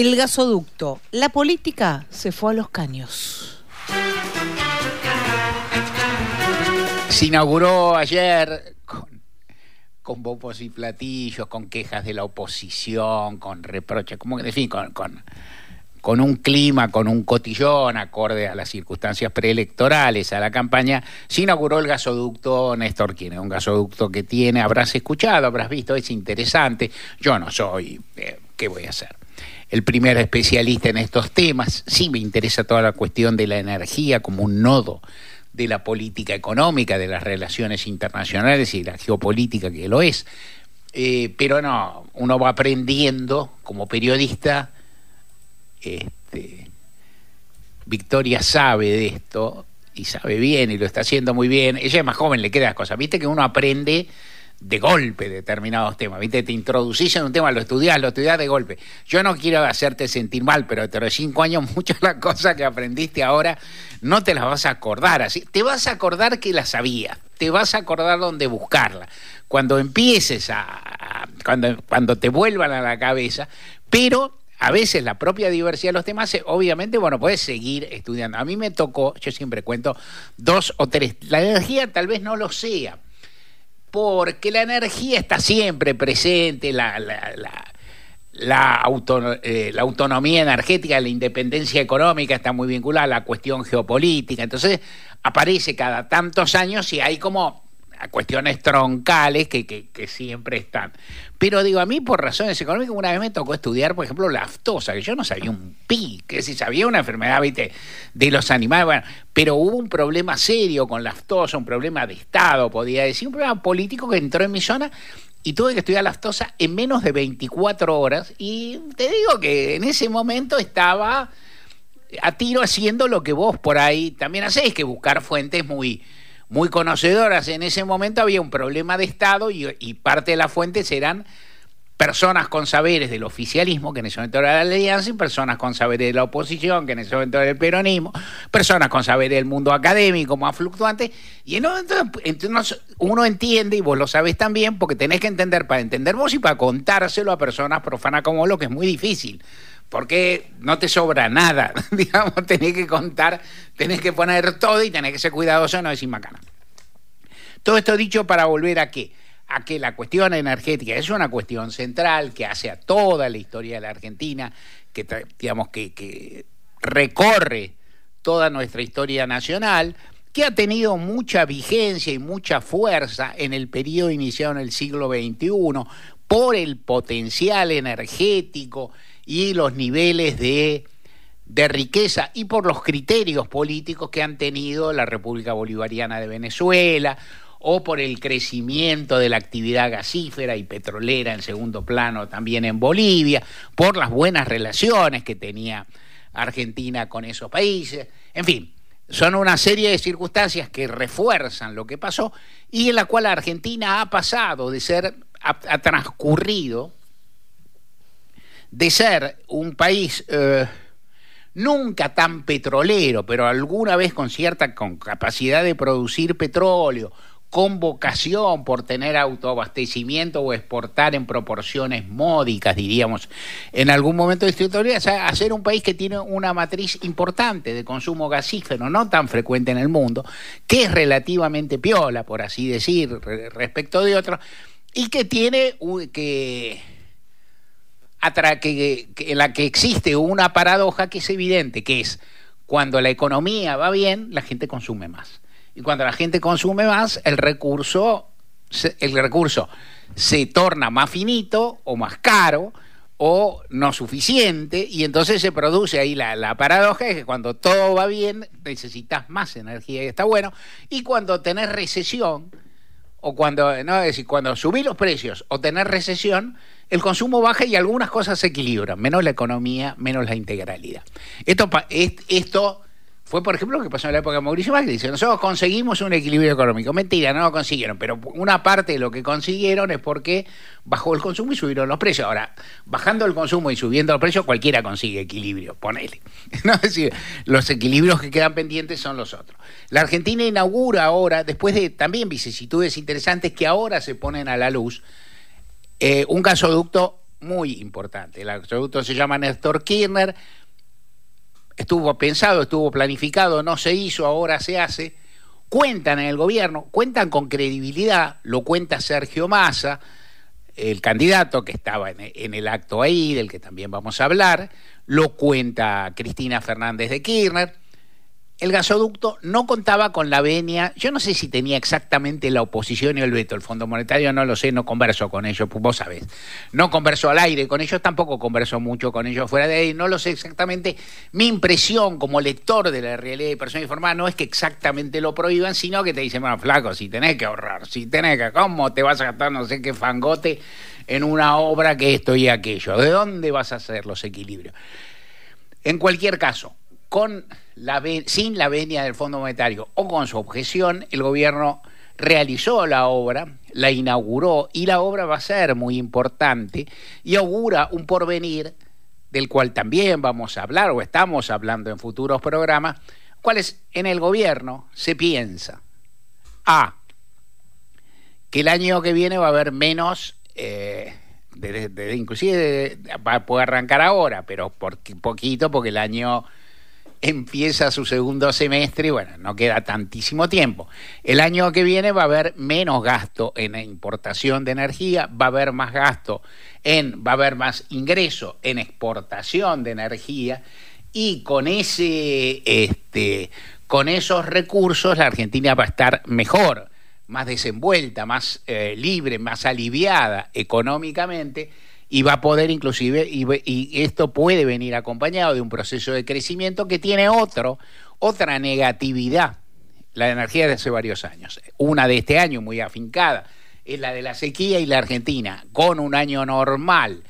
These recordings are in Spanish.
El gasoducto. La política se fue a los caños. Se inauguró ayer con, con bombos y platillos, con quejas de la oposición, con reproches, como en fin, con un clima, con un cotillón acorde a las circunstancias preelectorales, a la campaña, se inauguró el gasoducto Néstor Kirchner, un gasoducto que tiene, habrás escuchado, habrás visto, es interesante. Yo no soy, eh, ¿qué voy a hacer? El primer especialista en estos temas. Sí me interesa toda la cuestión de la energía como un nodo de la política económica, de las relaciones internacionales y la geopolítica que lo es. Eh, pero no, uno va aprendiendo como periodista. Este, Victoria sabe de esto y sabe bien y lo está haciendo muy bien. Ella es más joven, le queda cosas. Viste que uno aprende de golpe determinados temas. ¿Viste? Te introducís en un tema, lo estudiás, lo estudiás de golpe. Yo no quiero hacerte sentir mal, pero dentro de cinco años muchas de las cosas que aprendiste ahora no te las vas a acordar así. Te vas a acordar que las sabías, te vas a acordar dónde buscarla. Cuando empieces a, cuando, cuando te vuelvan a la cabeza, pero a veces la propia diversidad de los temas, obviamente, bueno, puedes seguir estudiando. A mí me tocó, yo siempre cuento, dos o tres. La energía tal vez no lo sea, porque la energía está siempre presente, la, la, la, eh, la, autonomía energética, la independencia económica está muy vinculada a la cuestión geopolítica. Entonces aparece cada tantos años y hay como cuestiones troncales que, siempre están. Pero digo, a mí por razones económicas, una vez me tocó estudiar, por ejemplo, la aftosa, que yo no sabía un pi, que si sabía una enfermedad de los animales, bueno, pero hubo un problema serio con la aftosa, un problema de Estado, podía decir, un problema político que entró en mi zona y tuve que estudiar la aftosa en menos de 24 horas y te digo que en ese momento estaba a tiro haciendo lo que vos por ahí también hacéis, que buscar fuentes muy muy conocedoras. En ese momento había un problema de Estado y, parte de las fuentes eran personas con saberes del oficialismo, que en ese momento era la alianza, y personas con saberes de la oposición, que en ese momento era el peronismo, personas con saberes del mundo académico más fluctuante, y entonces uno entiende, y vos lo sabés también, porque tenés que entender para entender vos y para contárselo a personas profanas como lo que es muy difícil porque no te sobra nada, digamos, tenés que contar, tenés que poner todo y tenés que ser cuidadoso, no decir macana. Todo esto dicho para volver a qué? A que la cuestión energética es una cuestión central que hace a toda la historia de la Argentina, que digamos que, que recorre toda nuestra historia nacional, que ha tenido mucha vigencia y mucha fuerza en el periodo iniciado en el siglo XXI por el potencial energético y los niveles de, de riqueza y por los criterios políticos que han tenido la República Bolivariana de Venezuela o por el crecimiento de la actividad gasífera y petrolera en segundo plano también en Bolivia, por las buenas relaciones que tenía Argentina con esos países, en fin, son una serie de circunstancias que refuerzan lo que pasó y en la cual Argentina ha pasado de ser, ha transcurrido de ser un país eh, nunca tan petrolero, pero alguna vez con cierta con capacidad de producir petróleo, con vocación por tener autoabastecimiento o exportar en proporciones módicas, diríamos, en algún momento de esta historia, a ser un país que tiene una matriz importante de consumo gasífero, no tan frecuente en el mundo, que es relativamente piola, por así decir, respecto de otros, y que tiene que que, en la que existe una paradoja que es evidente, que es cuando la economía va bien, la gente consume más. Y cuando la gente consume más, el recurso, el recurso se torna más finito o más caro o no suficiente, y entonces se produce ahí la, la paradoja de que cuando todo va bien necesitas más energía y está bueno, y cuando tenés recesión, o cuando, no, es decir, cuando subís los precios o tenés recesión, el consumo baja y algunas cosas se equilibran, menos la economía, menos la integralidad. Esto, esto fue, por ejemplo, lo que pasó en la época de Mauricio Macri. Dice, nosotros conseguimos un equilibrio económico. Mentira, no lo consiguieron, pero una parte de lo que consiguieron es porque bajó el consumo y subieron los precios. Ahora, bajando el consumo y subiendo los precios, cualquiera consigue equilibrio, ponele. Es decir, los equilibrios que quedan pendientes son los otros. La Argentina inaugura ahora, después de también vicisitudes interesantes que ahora se ponen a la luz, eh, un gasoducto muy importante. El gasoducto se llama Néstor Kirchner, estuvo pensado, estuvo planificado, no se hizo, ahora se hace. Cuentan en el gobierno, cuentan con credibilidad, lo cuenta Sergio Massa, el candidato que estaba en el acto ahí, del que también vamos a hablar, lo cuenta Cristina Fernández de Kirchner el gasoducto no contaba con la venia, yo no sé si tenía exactamente la oposición y el veto, el Fondo Monetario no lo sé, no converso con ellos, pues vos sabés, no converso al aire con ellos, tampoco converso mucho con ellos fuera de ahí, no lo sé exactamente, mi impresión como lector de la realidad de persona informada no es que exactamente lo prohíban, sino que te dicen, bueno, flaco, si tenés que ahorrar, si tenés que, ¿cómo te vas a gastar no sé qué fangote en una obra que esto y aquello? ¿De dónde vas a hacer los equilibrios? En cualquier caso, con sin la venia del Fondo Monetario o con su objeción, el gobierno realizó la obra, la inauguró y la obra va a ser muy importante y augura un porvenir del cual también vamos a hablar o estamos hablando en futuros programas, cuáles en el gobierno se piensa. A. Que el año que viene va a haber menos, eh, inclusive va a arrancar ahora, pero por poquito porque el año empieza su segundo semestre y bueno, no queda tantísimo tiempo. El año que viene va a haber menos gasto en importación de energía, va a haber más gasto en, va a haber más ingreso en exportación de energía y con ese, este, con esos recursos la Argentina va a estar mejor, más desenvuelta, más eh, libre, más aliviada económicamente y va a poder inclusive, y, esto puede venir acompañado de un proceso de crecimiento que tiene otro, otra negatividad, la energía de hace varios años. Una de este año muy afincada es la de la sequía y la Argentina, con un año normal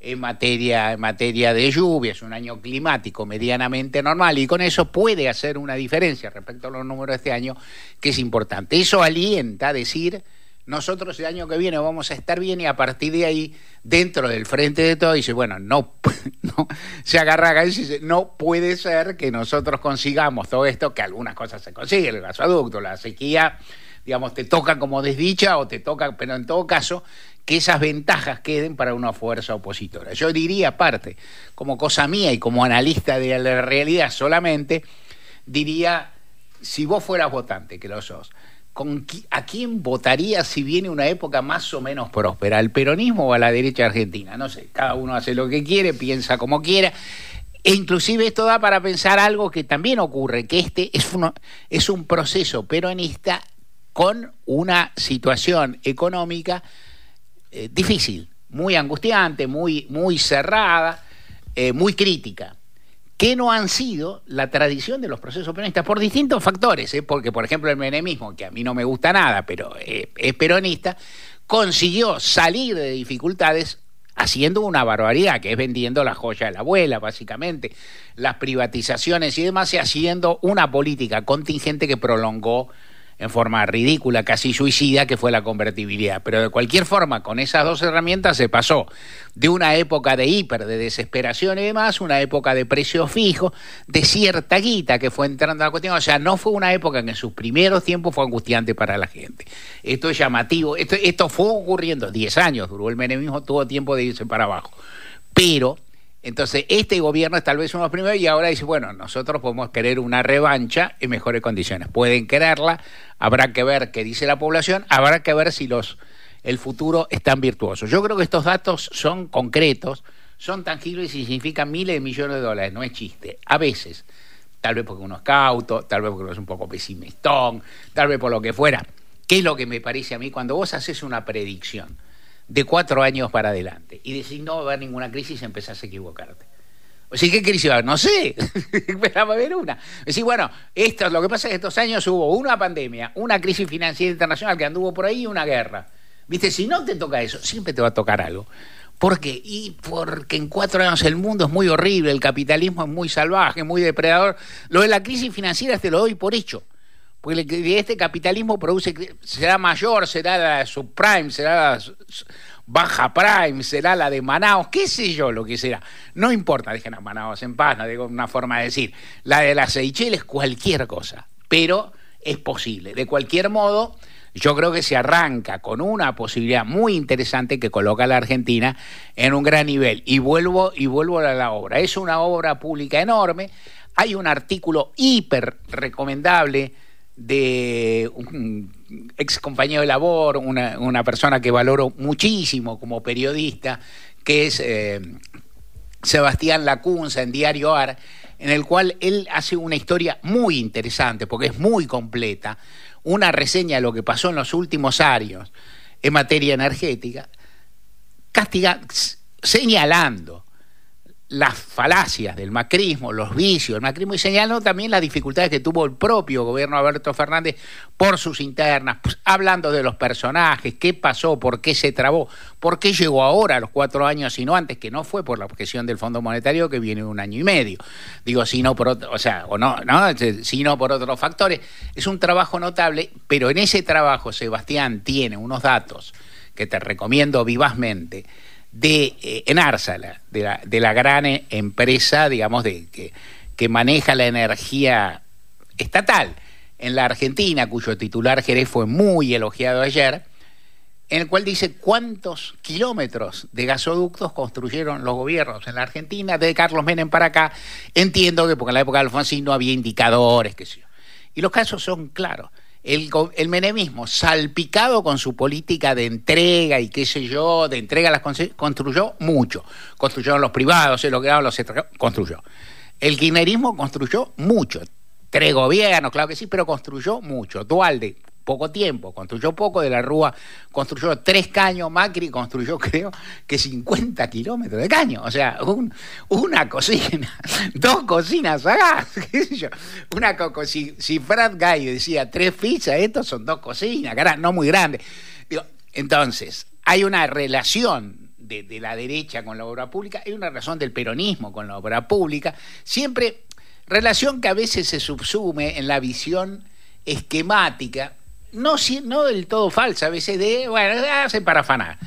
en materia, en materia de lluvias, un año climático medianamente normal, y con eso puede hacer una diferencia respecto a los números de este año, que es importante. Eso alienta a decir nosotros el año que viene vamos a estar bien y a partir de ahí, dentro del frente de todo, dice, bueno, no, no se agarra y dice, no puede ser que nosotros consigamos todo esto, que algunas cosas se consiguen, el gasoducto, la sequía, digamos, te toca como desdicha o te toca, pero en todo caso, que esas ventajas queden para una fuerza opositora. Yo diría, aparte, como cosa mía y como analista de la realidad solamente, diría, si vos fueras votante, que lo sos, ¿a quién votaría si viene una época más o menos próspera? ¿Al peronismo o a la derecha argentina? No sé, cada uno hace lo que quiere, piensa como quiera. E inclusive esto da para pensar algo que también ocurre, que este es, es un proceso peronista con una situación económica eh, difícil, muy angustiante, muy, muy cerrada, eh, muy crítica que no han sido la tradición de los procesos peronistas por distintos factores, ¿eh? porque por ejemplo el menemismo, que a mí no me gusta nada, pero eh, es peronista, consiguió salir de dificultades haciendo una barbaridad, que es vendiendo la joya de la abuela, básicamente, las privatizaciones y demás, y haciendo una política contingente que prolongó en forma ridícula, casi suicida, que fue la convertibilidad. Pero de cualquier forma, con esas dos herramientas se pasó de una época de hiper, de desesperación y demás, una época de precio fijo, de cierta guita que fue entrando a la cuestión. O sea, no fue una época que en sus primeros tiempos fue angustiante para la gente. Esto es llamativo. Esto, esto fue ocurriendo, 10 años duró el menemismo, tuvo tiempo de irse para abajo. Pero entonces, este gobierno es tal vez uno de los primeros y ahora dice, bueno, nosotros podemos querer una revancha en mejores condiciones. Pueden quererla, habrá que ver qué dice la población, habrá que ver si los el futuro es tan virtuoso. Yo creo que estos datos son concretos, son tangibles y significan miles de millones de dólares, no es chiste. A veces, tal vez porque uno es cauto, tal vez porque uno es un poco pesimistón, tal vez por lo que fuera. ¿Qué es lo que me parece a mí cuando vos haces una predicción? de cuatro años para adelante y decís no va a haber ninguna crisis, empezás a equivocarte. O sea, ¿qué crisis va a haber? No sé, pero va a haber una. Decís, bueno, esto, lo que pasa es que estos años hubo una pandemia, una crisis financiera internacional que anduvo por ahí y una guerra. Viste, si no te toca eso, siempre te va a tocar algo. ¿Por qué? Y porque en cuatro años el mundo es muy horrible, el capitalismo es muy salvaje, muy depredador. Lo de la crisis financiera te lo doy por hecho porque este capitalismo produce, será mayor, será la subprime, será la baja prime, será la de Manaus, qué sé yo lo que será. No importa, dejen a Manaus en paz, no digo una forma de decir. La de las Seychelles, cualquier cosa, pero es posible. De cualquier modo, yo creo que se arranca con una posibilidad muy interesante que coloca a la Argentina en un gran nivel. Y vuelvo, y vuelvo a la obra. Es una obra pública enorme. Hay un artículo hiper recomendable de un ex compañero de labor, una, persona que valoro muchísimo como periodista, que es eh, Sebastián Lacunza en Diario AR, en el cual él hace una historia muy interesante, porque es muy completa, una reseña de lo que pasó en los últimos años en materia energética, señalando las falacias del macrismo, los vicios del macrismo y señalando también las dificultades que tuvo el propio gobierno Alberto Fernández por sus internas, pues, hablando de los personajes, qué pasó, por qué se trabó, por qué llegó ahora a los cuatro años y no antes, que no fue por la objeción del Fondo Monetario que viene un año y medio. Digo, sino por o sea, o no, no, sino por otros factores. Es un trabajo notable, pero en ese trabajo Sebastián tiene unos datos que te recomiendo vivazmente de eh, Enársala, de la, de la gran empresa, digamos, de, que, que maneja la energía estatal en la Argentina, cuyo titular Jerez fue muy elogiado ayer, en el cual dice cuántos kilómetros de gasoductos construyeron los gobiernos en la Argentina, desde Carlos Menem para acá. Entiendo que porque en la época de Alfonsín no había indicadores, qué sé yo. Y los casos son claros el, menemismo, salpicado con su política de entrega y qué sé yo, de entrega las construyó mucho. Construyeron los privados, se lo que los construyó. El kirchnerismo construyó mucho. Tres gobiernos, claro que sí, pero construyó mucho. Dualde poco tiempo, construyó poco, de la Rúa construyó tres caños, Macri construyó creo que 50 kilómetros de caño, o sea, una cocina, dos cocinas qué sé yo, una si, si Fred Guy decía tres pizzas, estos son dos cocinas, no muy grandes. entonces, hay una relación de, la derecha con la obra pública, hay una relación del peronismo con la obra pública, siempre relación que a veces se subsume en la visión esquemática no, no del todo falsa, a veces de, bueno, se hace para afanar.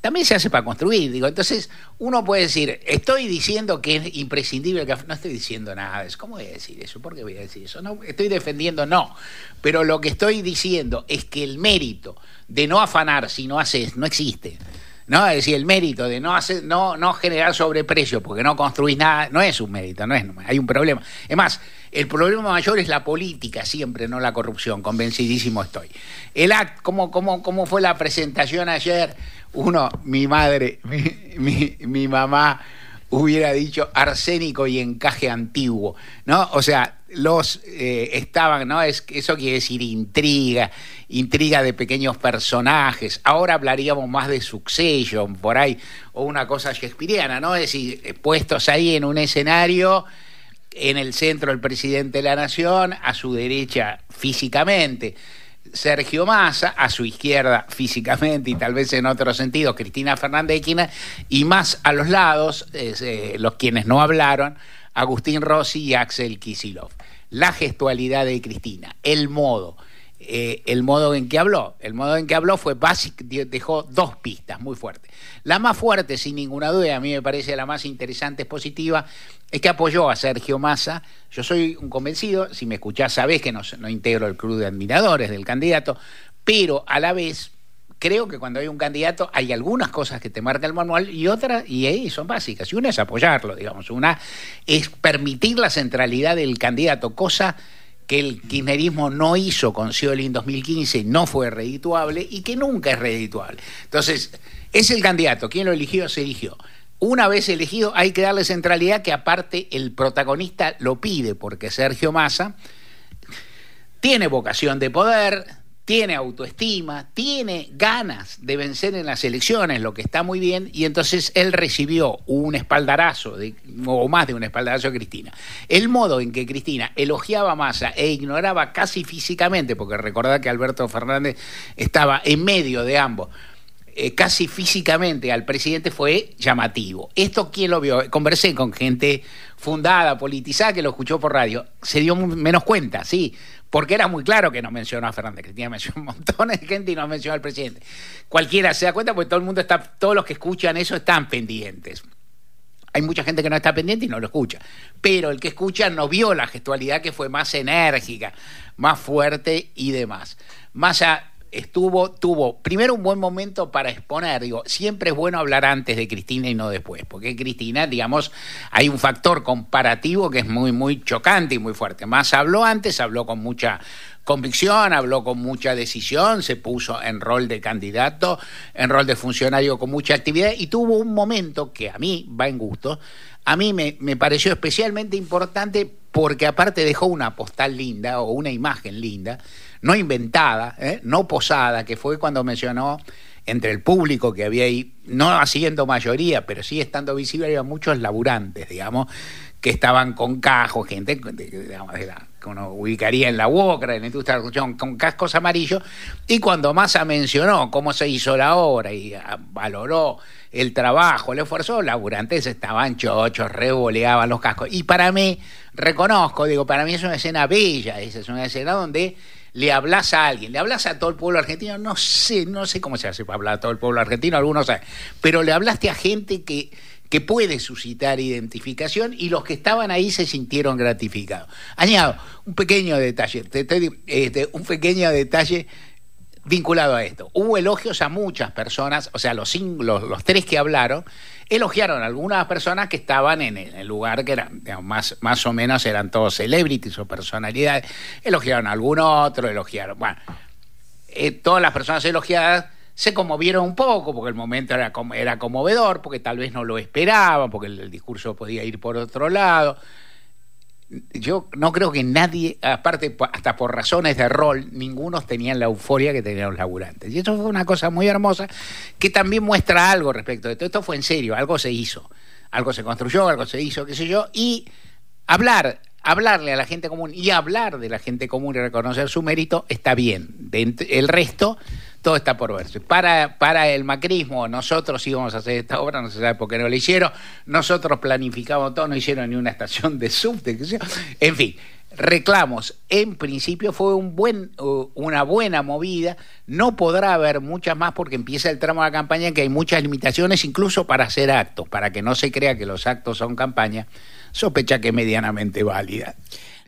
También se hace para construir, digo. Entonces, uno puede decir, estoy diciendo que es imprescindible que no estoy diciendo nada. ¿Cómo voy a decir eso? ¿Por qué voy a decir eso? No, estoy defendiendo, no. Pero lo que estoy diciendo es que el mérito de no afanar si no haces, no existe. ¿No? Es decir, el mérito de no hacer, no, no generar sobreprecio porque no construís nada, no es un mérito, no es, hay un problema. Es más, el problema mayor es la política siempre, no la corrupción, convencidísimo estoy. El act, ¿cómo, cómo, cómo fue la presentación ayer? Uno, mi madre, mi, mi mamá hubiera dicho arsénico y encaje antiguo, ¿no? O sea, los eh, estaban, ¿no? Es, eso quiere decir intriga, intriga de pequeños personajes. Ahora hablaríamos más de Succession, por ahí, o una cosa shakespeariana, ¿no? Es decir, eh, puestos ahí en un escenario, en el centro el presidente de la nación, a su derecha físicamente Sergio Massa, a su izquierda físicamente y tal vez en otro sentido Cristina Fernández de y más a los lados, eh, los quienes no hablaron, Agustín Rossi y Axel Kisilov. La gestualidad de Cristina, el modo, eh, el modo en que habló. El modo en que habló fue básico, dejó dos pistas muy fuertes. La más fuerte, sin ninguna duda, a mí me parece la más interesante, es positiva, es que apoyó a Sergio Massa. Yo soy un convencido, si me escuchás sabés que no, no integro el club de admiradores del candidato, pero a la vez creo que cuando hay un candidato hay algunas cosas que te marca el manual y otras, y ahí son básicas. Y una es apoyarlo, digamos. Una es permitir la centralidad del candidato, cosa que el kirchnerismo no hizo con Scioli en 2015, no fue redituable y que nunca es redituable. Entonces, es el candidato, quien lo eligió, se eligió. Una vez elegido, hay que darle centralidad que aparte el protagonista lo pide, porque Sergio Massa tiene vocación de poder, tiene autoestima, tiene ganas de vencer en las elecciones, lo que está muy bien, y entonces él recibió un espaldarazo, de, o más de un espaldarazo de Cristina. El modo en que Cristina elogiaba a Massa e ignoraba casi físicamente, porque recordad que Alberto Fernández estaba en medio de ambos, eh, casi físicamente al presidente fue llamativo. ¿Esto quién lo vio? Conversé con gente fundada, politizada, que lo escuchó por radio. Se dio menos cuenta, sí porque era muy claro que no mencionó a Fernández Cristina, mencionó un montón de gente y no mencionó al presidente. Cualquiera se da cuenta porque todo el mundo está, todos los que escuchan eso están pendientes. Hay mucha gente que no está pendiente y no lo escucha. Pero el que escucha no vio la gestualidad que fue más enérgica, más fuerte y demás. Más estuvo, tuvo primero un buen momento para exponer, digo, siempre es bueno hablar antes de Cristina y no después, porque Cristina, digamos, hay un factor comparativo que es muy, muy chocante y muy fuerte. Más habló antes, habló con mucha convicción, habló con mucha decisión, se puso en rol de candidato, en rol de funcionario con mucha actividad y tuvo un momento que a mí va en gusto, a mí me, me pareció especialmente importante porque aparte dejó una postal linda o una imagen linda, no inventada, ¿eh? no posada, que fue cuando mencionó entre el público que había ahí, no haciendo mayoría, pero sí estando visible, había muchos laburantes, digamos, que estaban con cajos, gente digamos, uno ubicaría en la UOCRA, en la industria de la construcción, con cascos amarillos, y cuando Massa mencionó cómo se hizo la obra y ah, valoró el trabajo, el esfuerzo, los laburantes estaban chochos, revoleaban los cascos. Y para mí, reconozco, digo, para mí es una escena bella, es una escena donde le hablas a alguien, le hablas a todo el pueblo argentino, no sé, no sé cómo se hace para hablar a todo el pueblo argentino, algunos saben, pero le hablaste a gente que, que puede suscitar identificación y los que estaban ahí se sintieron gratificados. Añado un pequeño detalle, este, un pequeño detalle vinculado a esto. Hubo elogios a muchas personas, o sea, los, tres que hablaron, elogiaron a algunas personas que estaban en el lugar que eran, más, más o menos eran todos celebrities o personalidades, elogiaron a algún otro, elogiaron, bueno, eh, todas las personas elogiadas se conmovieron un poco, porque el momento era, era conmovedor, porque tal vez no lo esperaban, porque el discurso podía ir por otro lado yo no creo que nadie, aparte hasta por razones de rol, ningunos tenían la euforia que tenían los laburantes. Y eso fue una cosa muy hermosa que también muestra algo respecto de todo. Esto fue en serio, algo se hizo, algo se construyó, algo se hizo, qué sé yo, y hablar, hablarle a la gente común y hablar de la gente común y reconocer su mérito está bien. El resto todo está por verse. Para, para el macrismo, nosotros íbamos a hacer esta obra, no se sabe por qué no lo hicieron, nosotros planificamos todo, no hicieron ni una estación de subte, en fin. Reclamos, en principio fue un buen, una buena movida, no podrá haber muchas más porque empieza el tramo de la campaña que hay muchas limitaciones incluso para hacer actos, para que no se crea que los actos son campaña, sospecha que medianamente válida.